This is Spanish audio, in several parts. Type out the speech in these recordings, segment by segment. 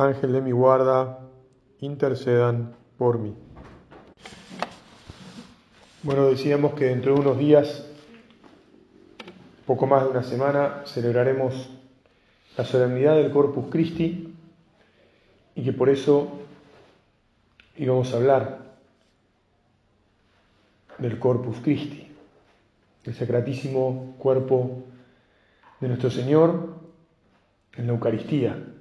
Ángel de mi guarda, intercedan por mí. Bueno, decíamos que dentro de unos días, poco más de una semana, celebraremos la solemnidad del Corpus Christi y que por eso íbamos a hablar del Corpus Christi, el sacratísimo cuerpo de nuestro Señor en la Eucaristía.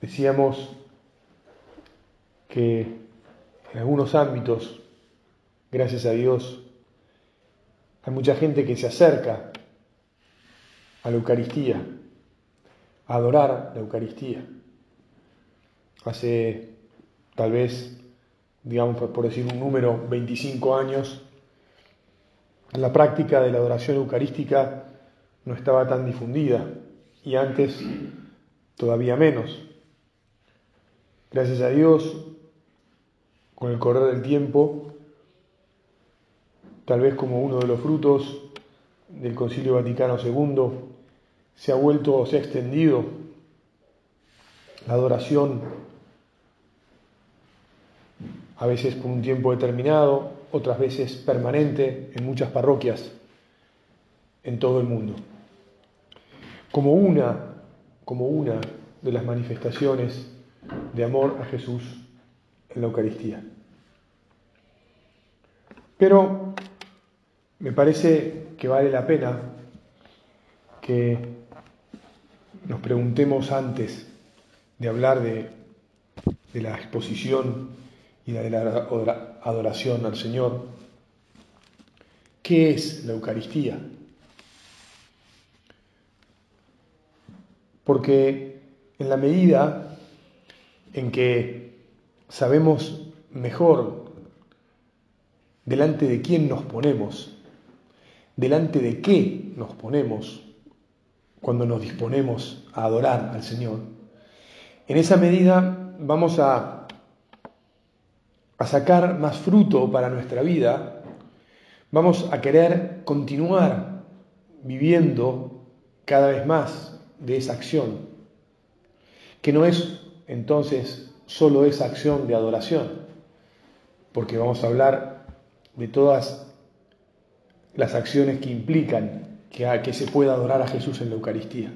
Decíamos que en algunos ámbitos, gracias a Dios, hay mucha gente que se acerca a la Eucaristía, a adorar la Eucaristía. Hace tal vez, digamos por decir un número, 25 años, la práctica de la adoración eucarística no estaba tan difundida y antes todavía menos. Gracias a Dios, con el correr del tiempo, tal vez como uno de los frutos del Concilio Vaticano II, se ha vuelto, se ha extendido la adoración, a veces por un tiempo determinado, otras veces permanente en muchas parroquias en todo el mundo. Como una, como una de las manifestaciones de amor a Jesús en la Eucaristía. Pero me parece que vale la pena que nos preguntemos antes de hablar de, de la exposición y de la adoración al Señor, ¿qué es la Eucaristía? Porque en la medida en que sabemos mejor delante de quién nos ponemos, delante de qué nos ponemos cuando nos disponemos a adorar al Señor, en esa medida vamos a, a sacar más fruto para nuestra vida, vamos a querer continuar viviendo cada vez más de esa acción, que no es entonces solo esa acción de adoración, porque vamos a hablar de todas las acciones que implican que, que se pueda adorar a Jesús en la Eucaristía.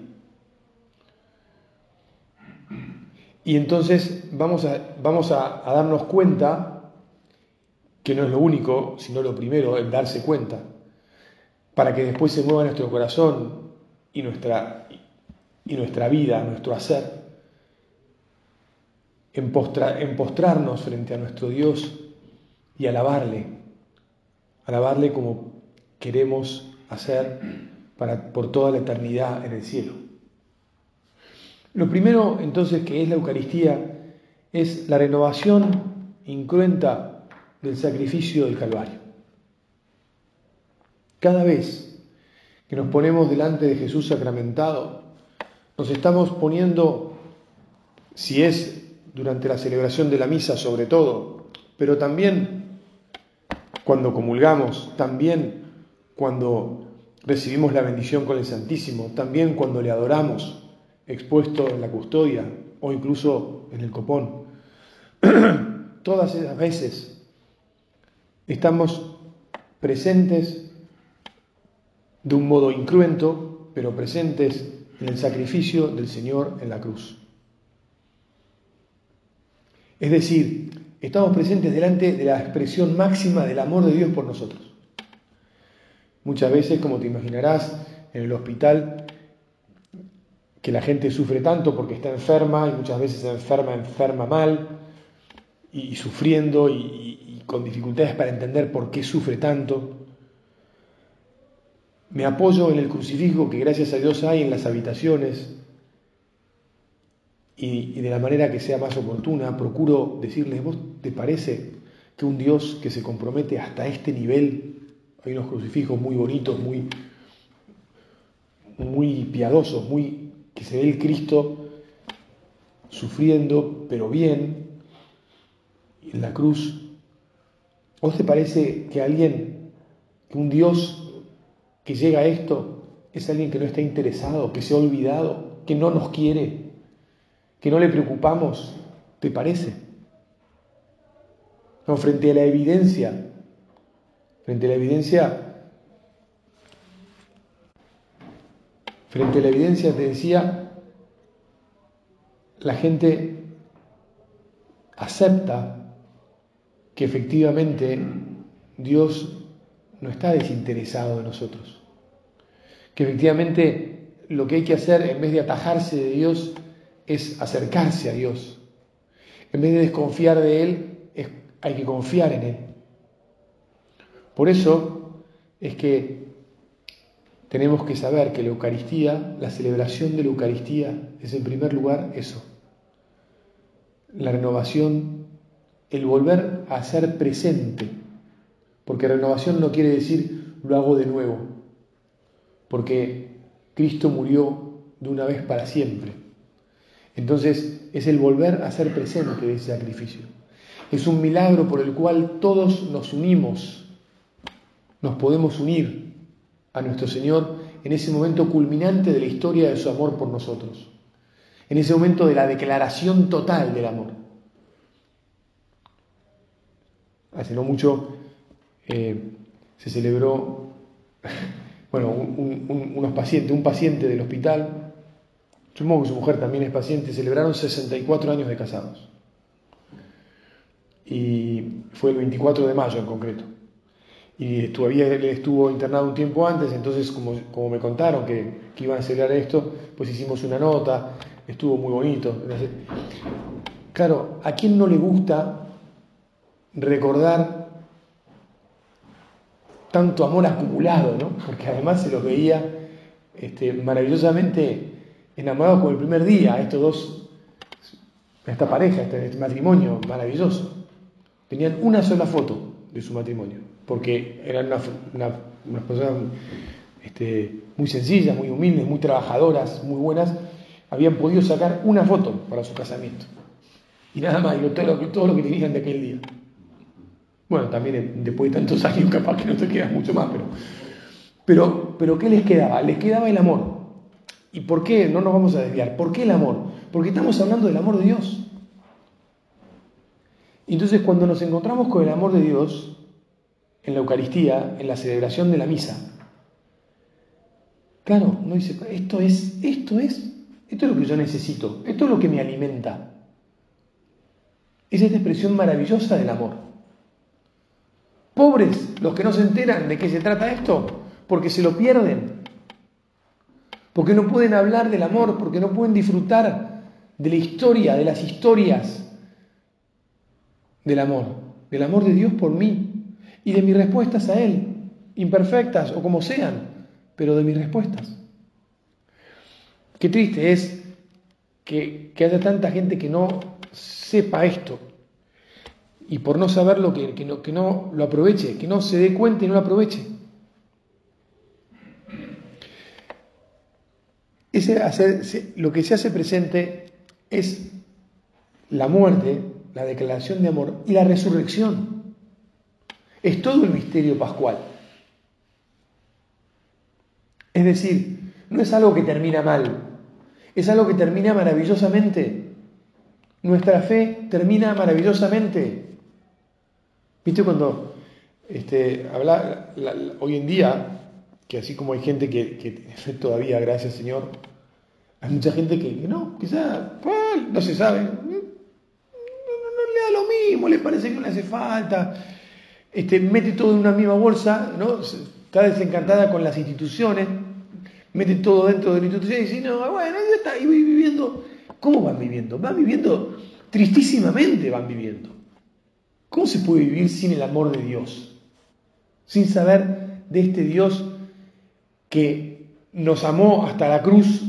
Y entonces vamos, a, vamos a, a, darnos cuenta que no es lo único, sino lo primero, el darse cuenta, para que después se mueva nuestro corazón y nuestra, y nuestra vida, nuestro hacer, en, postra, en postrarnos frente a nuestro Dios y alabarle, alabarle como queremos hacer para, por toda la eternidad en el cielo. Lo primero entonces que es la Eucaristía es la renovación incruenta del sacrificio del Calvario. Cada vez que nos ponemos delante de Jesús sacramentado, nos estamos poniendo, si es durante la celebración de la misa sobre todo, pero también cuando comulgamos, también cuando recibimos la bendición con el Santísimo, también cuando le adoramos expuesto en la custodia o incluso en el copón. Todas esas veces estamos presentes de un modo incruento, pero presentes en el sacrificio del Señor en la cruz. Es decir, estamos presentes delante de la expresión máxima del amor de Dios por nosotros. Muchas veces, como te imaginarás, en el hospital, que la gente sufre tanto porque está enferma y muchas veces se enferma, enferma mal y, sufriendo y, con dificultades para entender por qué sufre tanto. Me apoyo en el crucifijo que gracias a Dios hay en las habitaciones y, de la manera que sea más oportuna, procuro decirles, ¿vos te parece que un Dios que se compromete hasta este nivel, hay unos crucifijos muy bonitos, muy, muy piadosos, muy, que se ve el Cristo sufriendo, pero bien, en la cruz, ¿vos te parece que alguien, que un Dios que llega a esto, es alguien que no está interesado, que se ha olvidado, que no nos quiere, que no le preocupamos, ¿te parece? No, frente a la evidencia, frente a la evidencia, frente a la evidencia te decía, la gente acepta que efectivamente Dios no está desinteresado de nosotros, que efectivamente lo que hay que hacer en vez de atajarse de Dios es acercarse a Dios. En vez de desconfiar de Él, hay que confiar en Él. Por eso es que tenemos que saber que la Eucaristía, la celebración de la Eucaristía, es en primer lugar eso. La renovación, el volver a ser presente. Porque renovación no quiere decir lo hago de nuevo. Porque Cristo murió de una vez para siempre. Entonces es el volver a ser presente de ese sacrificio. Es un milagro por el cual todos nos unimos, nos podemos unir a nuestro Señor en ese momento culminante de la historia de su amor por nosotros, en ese momento de la declaración total del amor. Hace no mucho eh, se celebró, bueno, unos pacientes, un paciente del hospital Supongo que su mujer también es paciente, celebraron 64 años de casados. Y fue el 24 de mayo en concreto. Y todavía él estuvo internado un tiempo antes, entonces como, me contaron que, que, iban a celebrar esto, pues hicimos una nota, estuvo muy bonito. Claro, ¿a quién no le gusta recordar tanto amor acumulado, ¿no? Porque además se los veía este, maravillosamente enamorados como el primer día, estos dos, esta pareja, este, matrimonio maravilloso. Tenían una sola foto de su matrimonio, porque eran unas personas este, muy sencillas, muy humildes, muy trabajadoras, muy buenas, habían podido sacar una foto para su casamiento. Y nada más, y todo lo que, todo lo que tenían de aquel día. Bueno, también después de tantos años capaz que no te queda mucho más, pero, pero, pero ¿qué les quedaba? Les quedaba el amor. ¿Y por qué? No nos vamos a desviar. ¿Por qué el amor? Porque estamos hablando del amor de Dios. Entonces cuando nos encontramos con el amor de Dios, en la Eucaristía, en la celebración de la misa, claro, no dice, esto es, esto es, esto es lo que yo necesito, esto es lo que me alimenta. Es esta expresión maravillosa del amor. Pobres los que no se enteran de qué se trata esto, porque se lo pierden porque no pueden hablar del amor, porque no pueden disfrutar de la historia, de las historias del amor, del amor de Dios por mí y de mis respuestas a Él, imperfectas o como sean, pero de mis respuestas. Qué triste es que, haya tanta gente que no sepa esto y por no saberlo que, no, que no lo aproveche, que no se dé cuenta y no lo aproveche. Lo que se hace presente es la muerte, la declaración de amor y la resurrección. Es todo el misterio pascual. Es decir, no es algo que termina mal, es algo que termina maravillosamente. Nuestra fe termina maravillosamente. ¿Viste cuando este, habla hoy en día que así como hay gente que, todavía, gracias Señor, hay mucha gente que, no, quizá no se sabe, no, le da lo mismo, le parece que no le hace falta, este, mete todo en una misma bolsa, ¿no? está desencantada con las instituciones, mete todo dentro de la institución y dice, no, bueno, ya está, y voy viviendo. ¿Cómo van viviendo? Van viviendo, tristísimamente van viviendo. ¿Cómo se puede vivir sin el amor de Dios? Sin saber de este Dios que nos amó hasta la cruz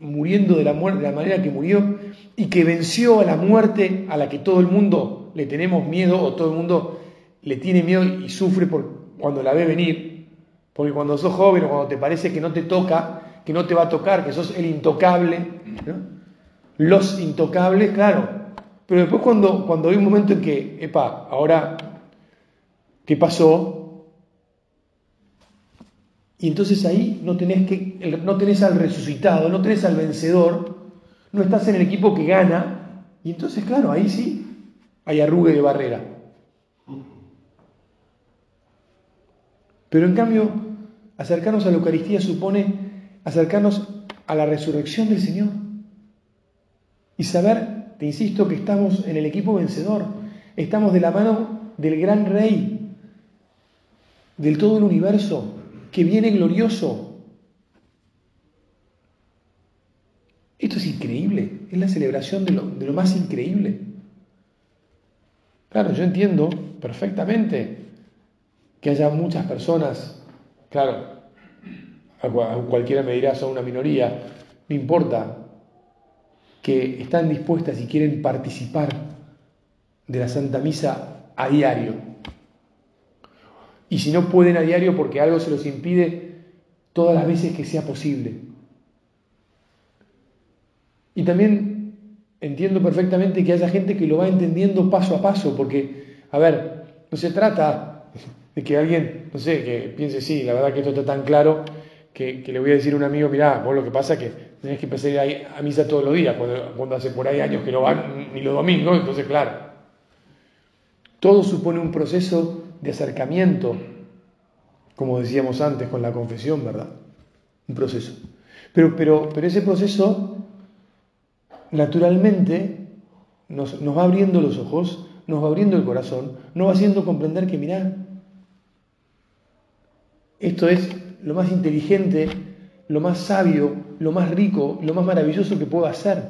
muriendo de la, muerte, de la manera que murió y que venció a la muerte a la que todo el mundo le tenemos miedo o todo el mundo le tiene miedo y sufre por, cuando la ve venir. Porque cuando sos joven o cuando te parece que no te toca, que no te va a tocar, que sos el intocable, los intocables, claro. Pero después cuando, cuando hay un momento en que, epa, ahora, ¿qué pasó? Y entonces ahí no tenés, que, no tenés al resucitado, no tenés al vencedor, no estás en el equipo que gana. Y entonces, claro, ahí sí hay arrugue de barrera. Pero en cambio, acercarnos a la Eucaristía supone acercarnos a la resurrección del Señor. Y saber, te insisto, que estamos en el equipo vencedor. Estamos de la mano del gran Rey, del todo el universo, que viene glorioso. Esto es increíble, es la celebración de lo, más increíble. Claro, yo entiendo perfectamente que haya muchas personas, claro, a cualquiera me dirá son una minoría, no importa, que están dispuestas y quieren participar de la Santa Misa a diario y si no pueden a diario porque algo se los impide, todas las veces que sea posible. Y también entiendo perfectamente que haya gente que lo va entendiendo paso a paso, porque, a ver, no se trata de que alguien, no sé, que piense, sí, la verdad que esto está tan claro, que, le voy a decir a un amigo, mirá, vos lo que pasa es que tenés que empezar a a misa todos los días, cuando, cuando hace por ahí años que no van ni los domingos, entonces claro, todo supone un proceso de acercamiento, como decíamos antes con la confesión, ¿verdad? Un proceso. Pero, pero, pero ese proceso, naturalmente, nos, nos va abriendo los ojos, nos va abriendo el corazón, nos va haciendo comprender que, mirá, esto es lo más inteligente, lo más sabio, lo más rico, lo más maravilloso que puedo hacer,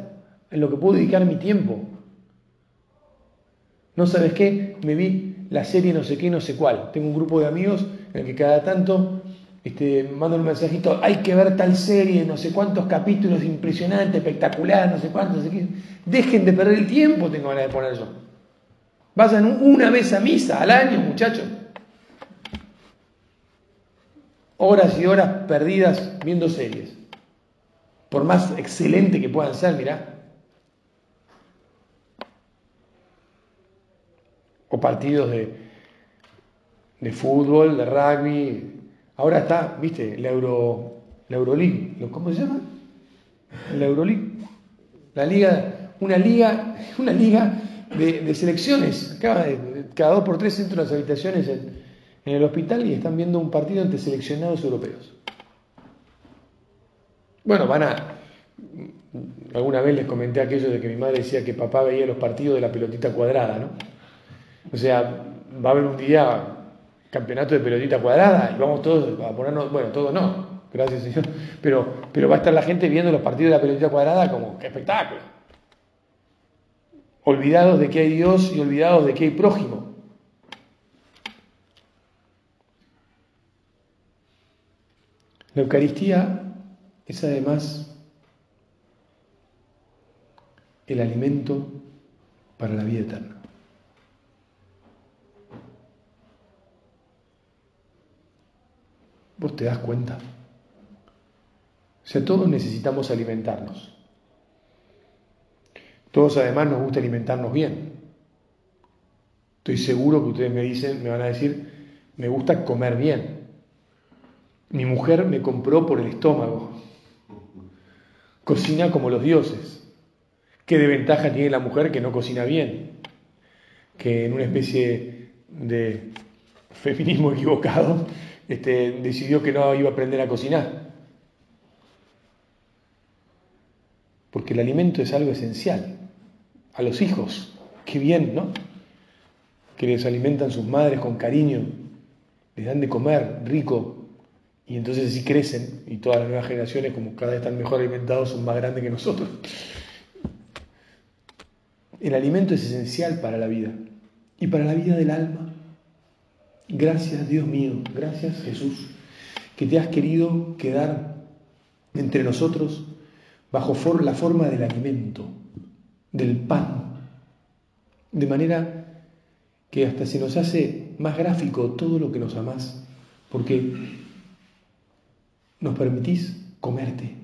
en lo que puedo dedicar mi tiempo. ¿No sabes qué? Me vi la serie no sé qué, no sé cuál. Tengo un grupo de amigos en el que cada tanto este, mandan un mensajito, hay que ver tal serie, no sé cuántos capítulos, impresionante, espectacular, no sé cuántos, no sé qué. Dejen de perder el tiempo, tengo ganas de poner yo. Vayan una vez a misa al año, muchachos. Horas y horas perdidas viendo series. Por más excelente que puedan ser, mirá. O partidos de, de fútbol, de rugby. Ahora está, viste, la, Euro, la Euroleague, ¿cómo se llama? La Euroleague. La liga, una liga, una liga de, selecciones. Cada, cada dos por tres entran las habitaciones en, en el hospital y están viendo un partido entre seleccionados europeos. Bueno, van a. Alguna vez les comenté aquello de que mi madre decía que papá veía los partidos de la pelotita cuadrada, ¿no? O sea, va a haber un día campeonato de pelotita cuadrada y vamos todos a ponernos, bueno, todos no, gracias Señor, pero, pero va a estar la gente viendo los partidos de la pelotita cuadrada como, qué espectáculo. Olvidados de que hay Dios y olvidados de que hay prójimo. La Eucaristía es además el alimento para la vida eterna. ¿Vos te das cuenta? O sea, todos necesitamos alimentarnos. Todos además nos gusta alimentarnos bien. Estoy seguro que ustedes me dicen, me van a decir, me gusta comer bien. Mi mujer me compró por el estómago. Cocina como los dioses. ¿Qué de ventaja tiene la mujer que no cocina bien? Que en una especie de feminismo equivocado este, decidió que no iba a aprender a cocinar. Porque el alimento es algo esencial. A los hijos, qué bien, ¿no? Que les alimentan sus madres con cariño, les dan de comer rico, y entonces así crecen, y todas las nuevas generaciones, como cada vez están mejor alimentados, son más grandes que nosotros. El alimento es esencial para la vida y para la vida del alma. Gracias Dios mío, gracias Jesús, que te has querido quedar entre nosotros bajo la forma del alimento, del pan, de manera que hasta se nos hace más gráfico todo lo que nos amás, porque nos permitís comerte,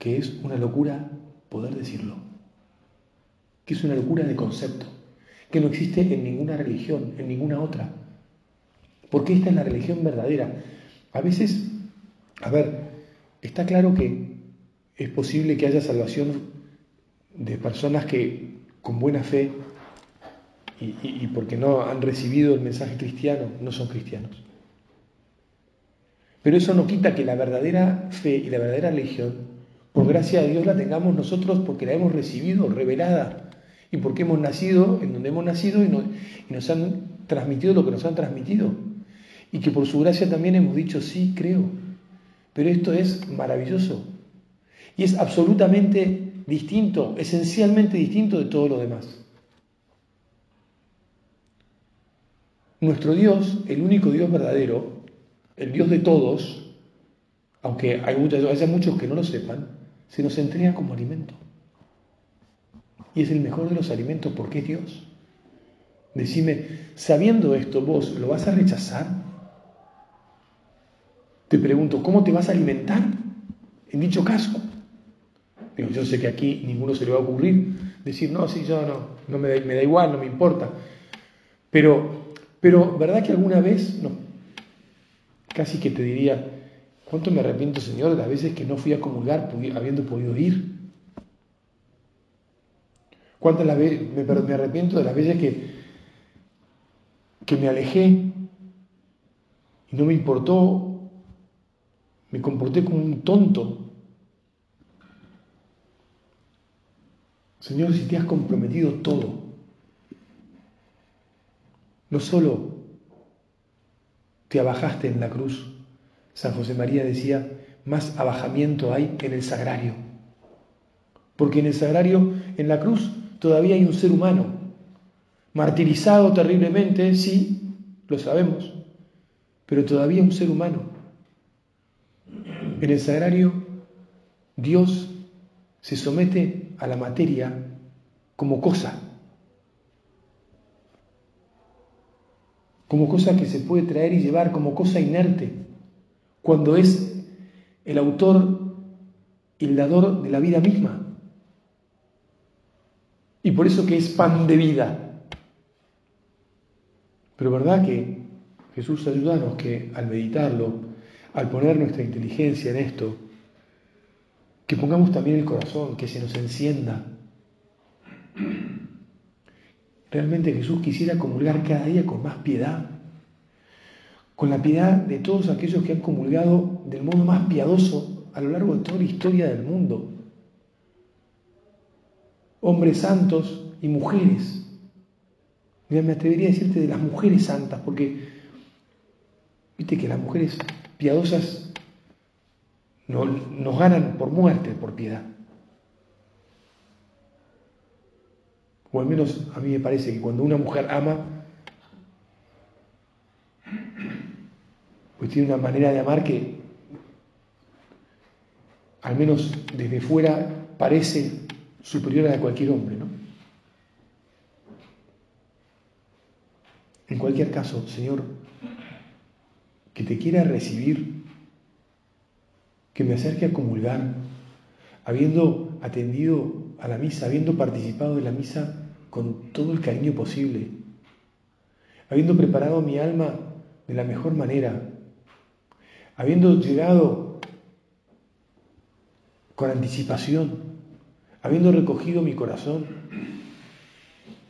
que es una locura poder decirlo, que es una locura de concepto, que no existe en ninguna religión, en ninguna otra, porque esta es la religión verdadera. A veces, a ver, está claro que es posible que haya salvación de personas que con buena fe y, porque no han recibido el mensaje cristiano, no son cristianos. Pero eso no quita que la verdadera fe y la verdadera religión, por gracia de Dios, la tengamos nosotros porque la hemos recibido revelada y porque hemos nacido en donde hemos nacido y, nos han transmitido lo que nos han transmitido. Y que por su gracia también hemos dicho, sí, creo. Pero esto es maravilloso. Y es absolutamente distinto, esencialmente distinto de todo lo demás. Nuestro Dios, el único Dios verdadero, el Dios de todos, aunque haya muchos que no lo sepan, se nos entrega como alimento. Y es el mejor de los alimentos porque es Dios. Decime, sabiendo esto, vos lo vas a rechazar. Te pregunto, ¿cómo te vas a alimentar en dicho caso? yo sé que aquí ninguno se le va a ocurrir decir, no, sí, yo no, no me da, me da igual, no me importa. Pero, pero, ¿verdad que alguna vez, no, casi que te diría, ¿cuánto me arrepiento, Señor, de las veces que no fui a comulgar habiendo podido ir? ¿Cuántas las me, me arrepiento de las veces que, que me alejé y no me importó, me comporté como un tonto Señor, si te has comprometido todo, no solo te abajaste en la cruz, San José María decía, más abajamiento hay en el sagrario. Porque en el sagrario, en la cruz, todavía hay un ser humano, martirizado terriblemente, sí, lo sabemos, pero todavía un ser humano. En el sagrario, Dios se somete a la materia como cosa, como cosa que se puede traer y llevar, como cosa inerte, cuando es el autor y el dador de la vida misma. Y por eso que es pan de vida. Pero verdad que Jesús ayúdanos que al meditarlo, al poner nuestra inteligencia en esto, que pongamos también el corazón, que se nos encienda. Realmente Jesús quisiera comulgar cada día con más piedad, con la piedad de todos aquellos que han comulgado del modo más piadoso a lo largo de toda la historia del mundo. Hombres santos y mujeres. me atrevería a decirte de las mujeres santas, porque viste que las mujeres piadosas no, nos ganan por muerte, por piedad. O al menos a mí me parece que cuando una mujer ama, pues tiene una manera de amar que, al menos desde fuera, parece superior a la de cualquier hombre, ¿no? En cualquier caso, Señor, que te quiera recibir que me acerque a comulgar, habiendo atendido a la misa, habiendo participado de la misa con todo el cariño posible, habiendo preparado mi alma de la mejor manera, habiendo llegado con anticipación, habiendo recogido mi corazón,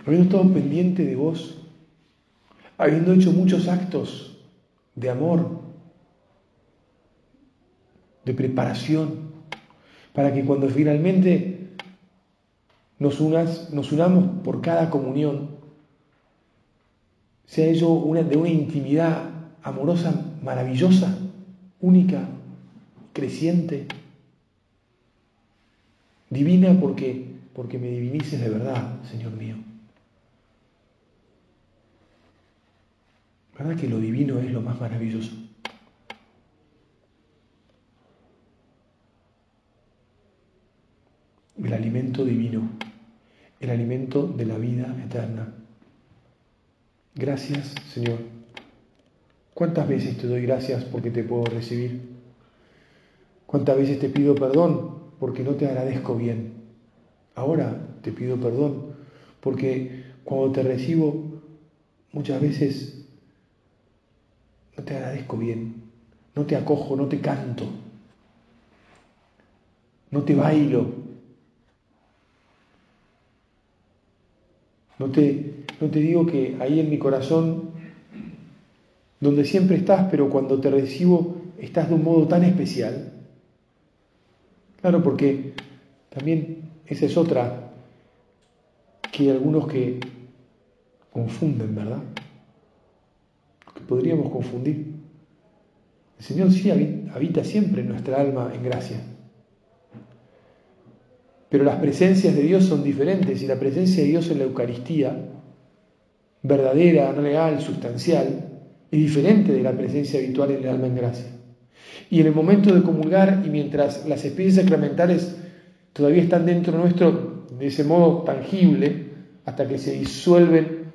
habiendo estado pendiente de vos, habiendo hecho muchos actos de amor, de preparación, para que cuando finalmente nos, unas, nos unamos por cada comunión, sea ello una, de una intimidad amorosa, maravillosa, única, creciente, divina porque, porque me divinices de verdad, Señor mío. ¿Verdad que lo divino es lo más maravilloso? el alimento divino, el alimento de la vida eterna. Gracias, Señor. ¿Cuántas veces te doy gracias porque te puedo recibir? ¿Cuántas veces te pido perdón porque no te agradezco bien? Ahora te pido perdón porque cuando te recibo muchas veces no te agradezco bien, no te acojo, no te canto, no te bailo, no te, no te digo que ahí en mi corazón, donde siempre estás, pero cuando te recibo estás de un modo tan especial. Claro, porque también esa es otra que algunos que confunden, ¿verdad? Que podríamos confundir. El Señor sí habita siempre en nuestra alma en gracia. Pero las presencias de Dios son diferentes y la presencia de Dios en la Eucaristía, verdadera, real, sustancial, es diferente de la presencia habitual en el alma en gracia. Y en el momento de comulgar y mientras las experiencias sacramentales todavía están dentro nuestro de ese modo tangible, hasta que se disuelven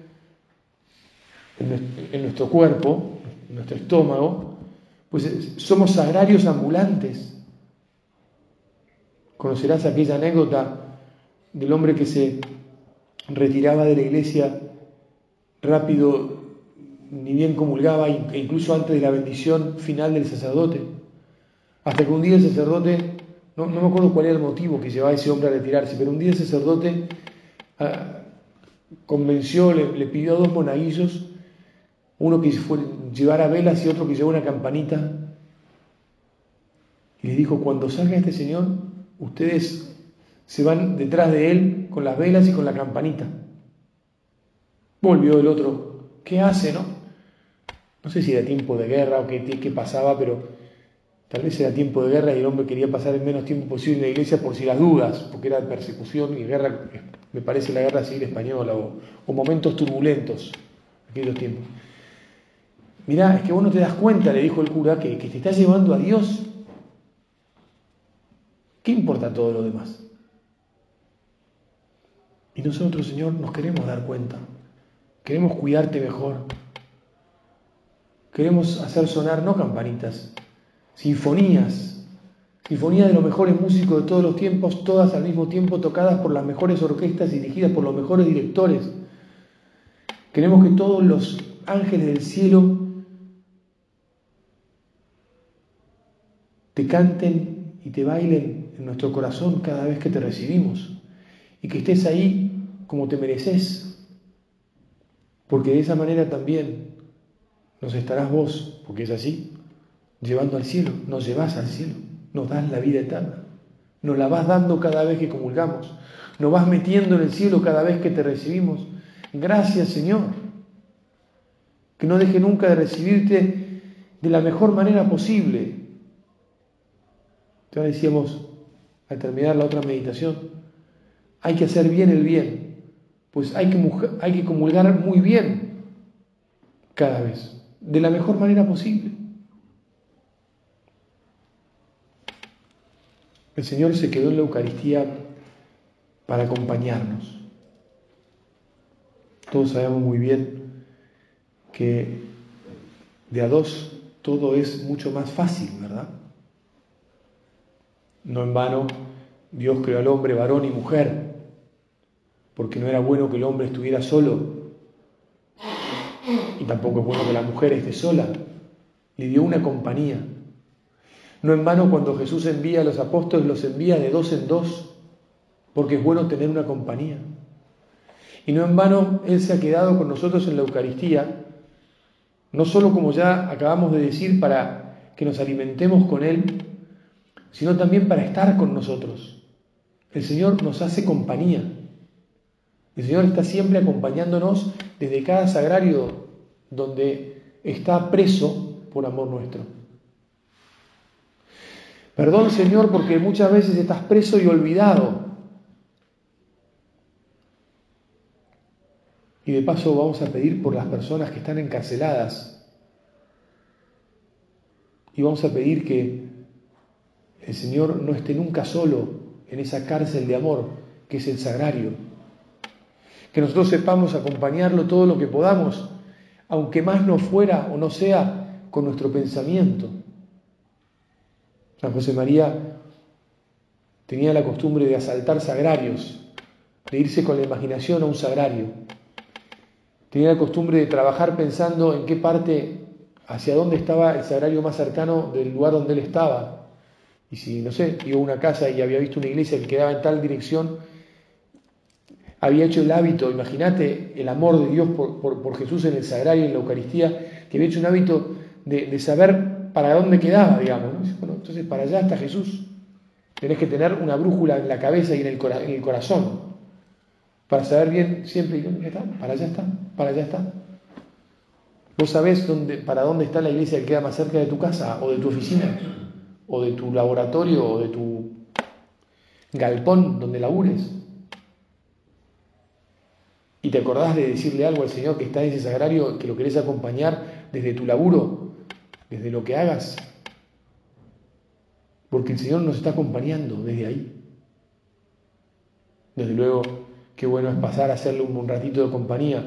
en nuestro cuerpo, en nuestro estómago, pues somos sagrarios ambulantes. Conocerás aquella anécdota del hombre que se retiraba de la iglesia rápido, ni bien comulgaba, e incluso antes de la bendición final del sacerdote. Hasta que un día el sacerdote, no, me acuerdo cuál era el motivo que llevaba a ese hombre a retirarse, pero un día el sacerdote ah, convenció, le, pidió a dos monaguillos uno que llevara velas y otro que llevara una campanita. Y les dijo, cuando salga este señor, ustedes se van detrás de él con las velas y con la campanita. Volvió el otro, ¿qué hace, no? No sé si era tiempo de guerra o qué, qué pasaba, pero tal vez era tiempo de guerra y el hombre quería pasar el menos tiempo posible en la iglesia por si las dudas, porque era persecución y guerra, me parece la guerra civil española, o, momentos turbulentos, aquellos tiempos. Mirá, es que vos no te das cuenta, le dijo el cura, que, te estás llevando a Dios. ¿Qué importa todo lo demás? Y nosotros, Señor, nos queremos dar cuenta. Queremos cuidarte mejor. Queremos hacer sonar no campanitas, sinfonías. Sinfonías de los mejores músicos de todos los tiempos, todas al mismo tiempo tocadas por las mejores orquestas, dirigidas por los mejores directores. Queremos que todos los ángeles del cielo te canten y te bailen en nuestro corazón cada vez que te recibimos y que estés ahí como te mereces, porque de esa manera también nos estarás vos, porque es así, llevando al cielo, nos llevas al cielo, nos das la vida eterna, nos la vas dando cada vez que comulgamos, nos vas metiendo en el cielo cada vez que te recibimos. Gracias Señor, que no deje nunca de recibirte de la mejor manera posible, ya decíamos al terminar la otra meditación, hay que hacer bien el bien, pues hay que, hay que comulgar muy bien cada vez, de la mejor manera posible. El Señor se quedó en la Eucaristía para acompañarnos. Todos sabemos muy bien que de a dos todo es mucho más fácil, ¿verdad? No en vano Dios creó al hombre varón y mujer, porque no era bueno que el hombre estuviera solo y tampoco es bueno que la mujer esté sola. Le dio una compañía. No en vano cuando Jesús envía a los apóstoles los envía de dos en dos, porque es bueno tener una compañía. Y no en vano Él se ha quedado con nosotros en la Eucaristía, no solo como ya acabamos de decir, para que nos alimentemos con Él, sino también para estar con nosotros. El Señor nos hace compañía. El Señor está siempre acompañándonos desde cada sagrario donde está preso por amor nuestro. Perdón, Señor, porque muchas veces estás preso y olvidado. Y de paso vamos a pedir por las personas que están encarceladas. Y vamos a pedir que el Señor no esté nunca solo en esa cárcel de amor que es el sagrario. Que nosotros sepamos acompañarlo todo lo que podamos, aunque más no fuera o no sea con nuestro pensamiento. San José María tenía la costumbre de asaltar sagrarios, de irse con la imaginación a un sagrario. Tenía la costumbre de trabajar pensando en qué parte, hacia dónde estaba el sagrario más cercano del lugar donde él estaba. Y si, no sé, iba a una casa y había visto una iglesia que quedaba en tal dirección, había hecho el hábito, imagínate el amor de Dios por, Jesús en el sagrario, en la Eucaristía, que había hecho un hábito de, saber para dónde quedaba, digamos. Bueno, entonces para allá está Jesús. Tenés que tener una brújula en la cabeza y en el, corazón para saber bien siempre dónde está, para allá está, para allá está. ¿Vos sabés dónde, para dónde está la iglesia que queda más cerca de tu casa o de tu oficina o de tu laboratorio o de tu galpón donde labures? Y te acordás de decirle algo al Señor que está en ese sagrario, que lo querés acompañar desde tu laburo, desde lo que hagas. Porque el Señor nos está acompañando desde ahí. Desde luego, qué bueno es pasar a hacerle un, ratito de compañía,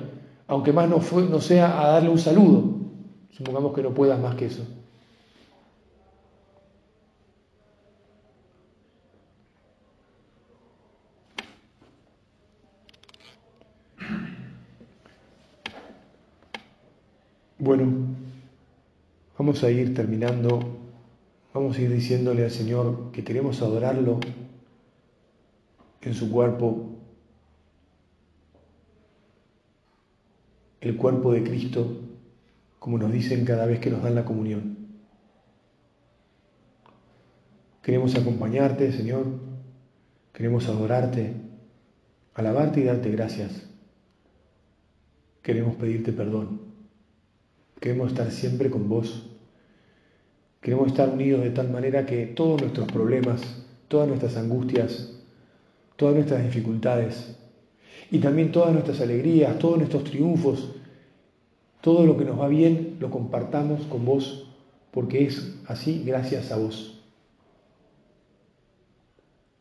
aunque más no, no sea a darle un saludo. Supongamos que no puedas más que eso. Bueno, vamos a ir terminando, vamos a ir diciéndole al Señor que queremos adorarlo en su cuerpo el cuerpo de Cristo, como nos dicen cada vez que nos dan la comunión. Queremos acompañarte, Señor, queremos adorarte, alabarte y darte gracias. Queremos pedirte perdón. Queremos estar siempre con vos. Queremos estar unidos de tal manera que todos nuestros problemas, todas nuestras angustias, todas nuestras dificultades, y también todas nuestras alegrías, todos nuestros triunfos, todo lo que nos va bien, lo compartamos con vos, porque es así gracias a vos.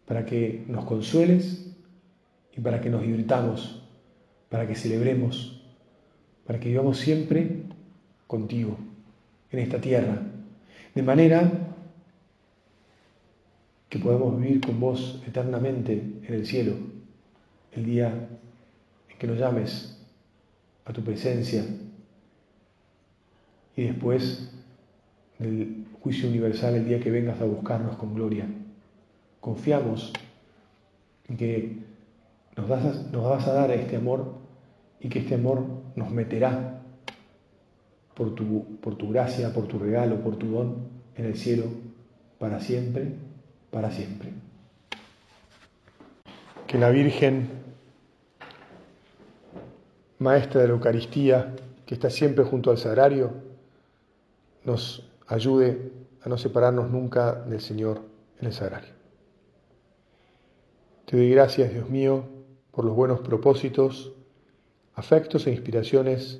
Para que nos consueles y para que nos divirtamos, para que celebremos, para que vivamos siempre contigo en esta tierra, de manera que podamos vivir con vos eternamente en el cielo, el día que nos llames a tu presencia y después del juicio universal el día que vengas a buscarnos con gloria. Confiamos en que nos nos vas a dar este amor y que este amor nos meterá por tu, por tu gracia, por tu regalo, por tu don en el cielo para siempre, para siempre. Que la Virgen maestra de la Eucaristía, que está siempre junto al sagrario, nos ayude a no separarnos nunca del Señor en el sagrario. Te doy gracias, Dios mío, por los buenos propósitos, afectos e inspiraciones